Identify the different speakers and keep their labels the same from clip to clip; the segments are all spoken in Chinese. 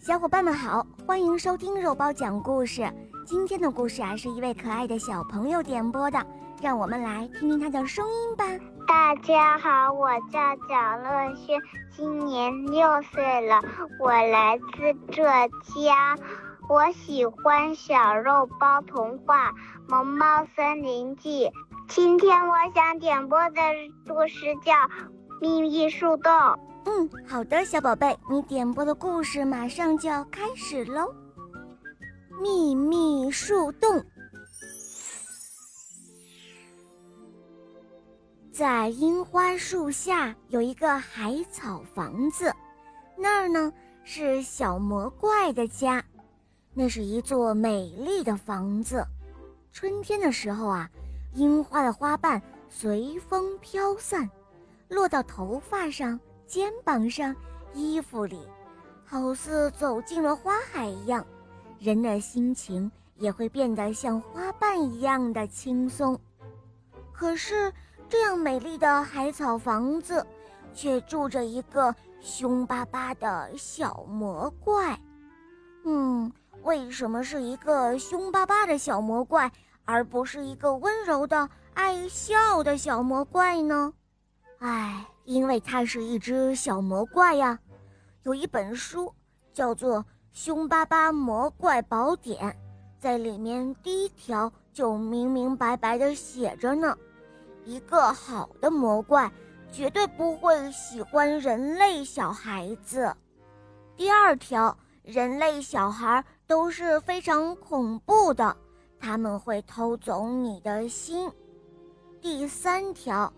Speaker 1: 小伙伴们好，欢迎收听肉包讲故事。今天的故事啊，是一位可爱的小朋友点播的，让我们来听听他的声音吧。
Speaker 2: 大家好，我叫蒋乐轩，今年六岁了，我来自浙江，我喜欢小肉包童话《萌猫森林记》。今天我想点播的故事叫《秘密树洞》。
Speaker 1: 嗯，好的，小宝贝，你点播的故事马上就要开始喽。秘密树洞，在樱花树下有一个海草房子，那儿呢是小魔怪的家。那是一座美丽的房子，春天的时候啊，樱花的花瓣随风飘散，落到头发上。肩膀上，衣服里，好似走进了花海一样，人的心情也会变得像花瓣一样的轻松。可是，这样美丽的海草房子，却住着一个凶巴巴的小魔怪。嗯，为什么是一个凶巴巴的小魔怪，而不是一个温柔的、爱笑的小魔怪呢？唉。因为它是一只小魔怪呀，有一本书叫做《凶巴巴魔怪宝典》，在里面第一条就明明白白的写着呢：一个好的魔怪绝对不会喜欢人类小孩子。第二条，人类小孩都是非常恐怖的，他们会偷走你的心。第三条。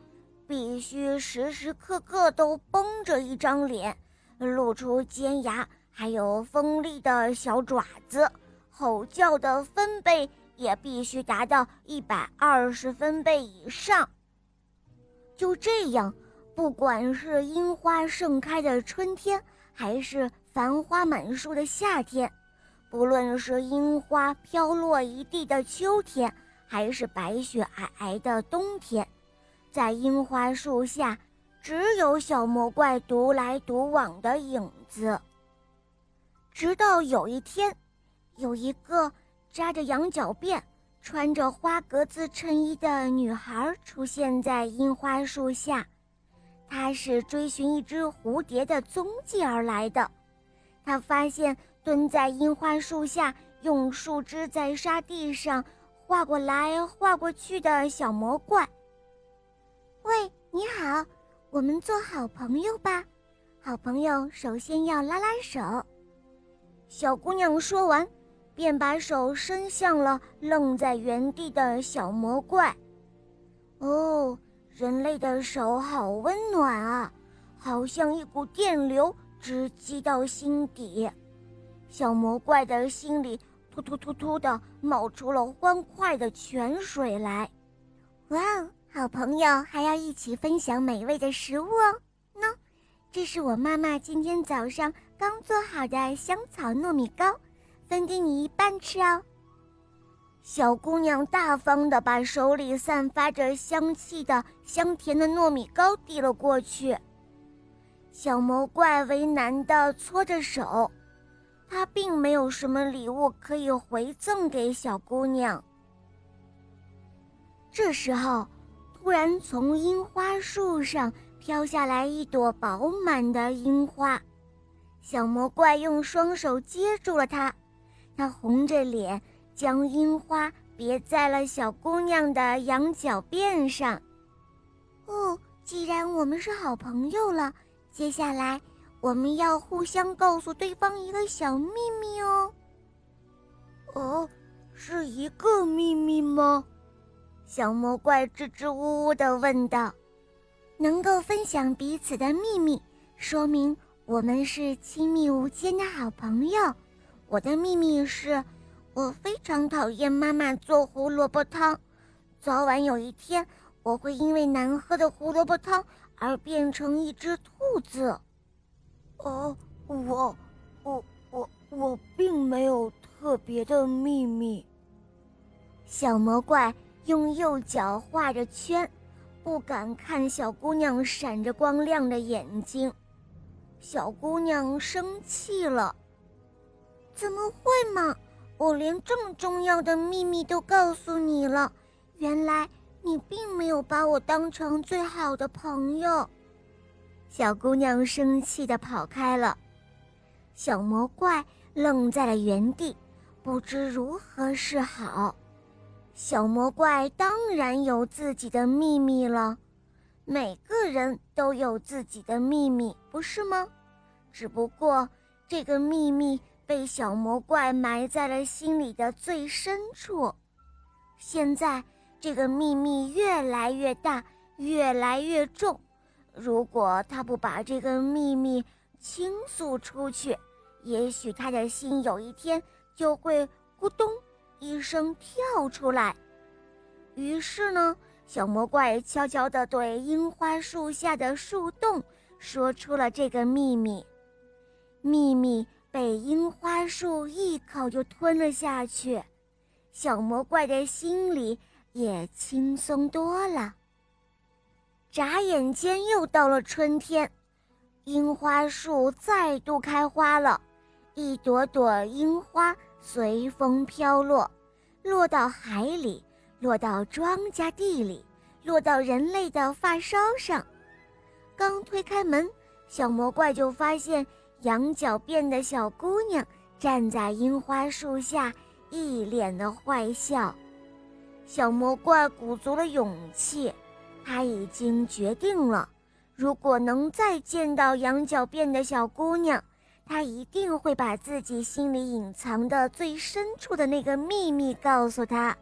Speaker 1: 必须时时刻刻都绷着一张脸，露出尖牙，还有锋利的小爪子，吼叫的分贝也必须达到一百二十分贝以上。就这样，不管是樱花盛开的春天，还是繁花满树的夏天，不论是樱花飘落一地的秋天，还是白雪皑皑的冬天。在樱花树下，只有小魔怪独来独往的影子。直到有一天，有一个扎着羊角辫、穿着花格子衬衣的女孩出现在樱花树下。她是追寻一只蝴蝶的踪迹而来的。她发现蹲在樱花树下，用树枝在沙地上画过来画过去的小魔怪。喂，你好，我们做好朋友吧。好朋友首先要拉拉手。小姑娘说完，便把手伸向了愣在原地的小魔怪。哦，人类的手好温暖啊，好像一股电流直击到心底。小魔怪的心里突突突突的冒出了欢快的泉水来。哇哦！好朋友还要一起分享美味的食物哦。喏，这是我妈妈今天早上刚做好的香草糯米糕，分给你一半吃哦。小姑娘大方地把手里散发着香气的香甜的糯米糕递了过去。小魔怪为难地搓着手，他并没有什么礼物可以回赠给小姑娘。这时候。突然，从樱花树上飘下来一朵饱满的樱花，小魔怪用双手接住了它，他红着脸将樱花别在了小姑娘的羊角辫上。哦，既然我们是好朋友了，接下来我们要互相告诉对方一个小秘密哦。哦，是一个秘密吗？小魔怪支支吾吾地问道：“能够分享彼此的秘密，说明我们是亲密无间的好朋友。我的秘密是，我非常讨厌妈妈做胡萝卜汤，早晚有一天我会因为难喝的胡萝卜汤而变成一只兔子。”哦，我，我，我，我并没有特别的秘密。小魔怪。用右脚画着圈，不敢看小姑娘闪着光亮的眼睛。小姑娘生气了：“怎么会嘛！我连这么重要的秘密都告诉你了，原来你并没有把我当成最好的朋友。小姑娘生气地跑开了，小魔怪愣在了原地，不知如何是好。小魔怪当然有自己的秘密了，每个人都有自己的秘密，不是吗？只不过这个秘密被小魔怪埋在了心里的最深处，现在这个秘密越来越大，越来越重。如果他不把这个秘密倾诉出去，也许他的心有一天就会咕咚一声跳出来。于是呢，小魔怪悄悄地对樱花树下的树洞说出了这个秘密。秘密被樱花树一口就吞了下去，小魔怪的心里也轻松多了。眨眼间又到了春天，樱花树再度开花了，一朵朵樱花随风飘落，落到海里，落到庄稼地里，落到人类的发梢上。刚推开门，小魔怪就发现羊角辫的小姑娘站在樱花树下，一脸的坏笑。小魔怪鼓足了勇气。他已经决定了，如果能再见到羊角辫的小姑娘，他一定会把自己心里隐藏的最深处的那个秘密告诉他。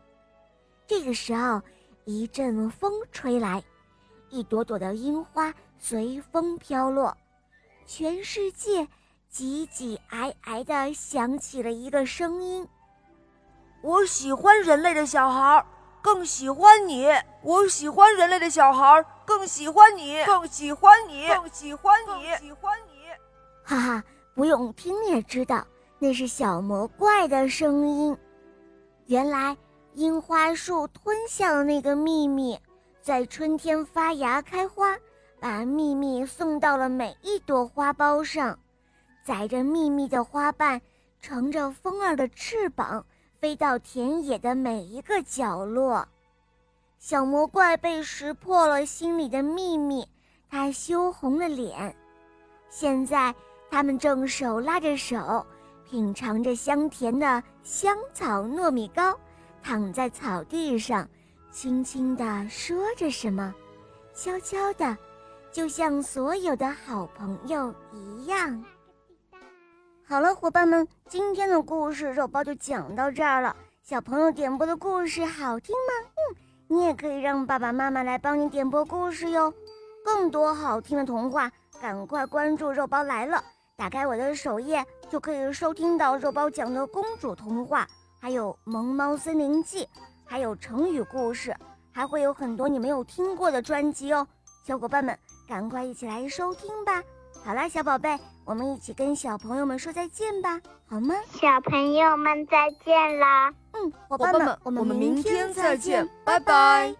Speaker 1: 这个时候，一阵风吹来，一朵朵的樱花随风飘落，全世界挤挤挨挨的响起了一个声音：“
Speaker 3: 我喜欢人类的小孩。”更喜欢你，我喜欢人类的小孩，更喜欢你，更喜欢你，更喜欢你，喜欢你。
Speaker 1: 哈哈，不用听也知道，那是小魔怪的声音。原来樱花树吞下了那个秘密，在春天发芽开花，把秘密送到了每一朵花苞上，载着秘密的花瓣，乘着风儿的翅膀。飞到田野的每一个角落，小魔怪被识破了心里的秘密，他羞红了脸。现在，他们正手拉着手，品尝着香甜的香草糯米糕，躺在草地上，轻轻地说着什么，悄悄的，就像所有的好朋友一样。好了，伙伴们，今天的故事肉包就讲到这儿了。小朋友点播的故事好听吗？嗯，你也可以让爸爸妈妈来帮你点播故事哟。更多好听的童话，赶快关注肉包来了。打开我的首页，就可以收听到肉包讲的公主童话，还有《萌猫森林记》，还有成语故事，还会有很多你没有听过的专辑哦。小伙伴们，赶快一起来收听吧。好啦，小宝贝，我们一起跟小朋友们说再见吧，好吗？
Speaker 2: 小朋友们再见啦！
Speaker 1: 嗯，伙伴们，我们明天再见，拜拜。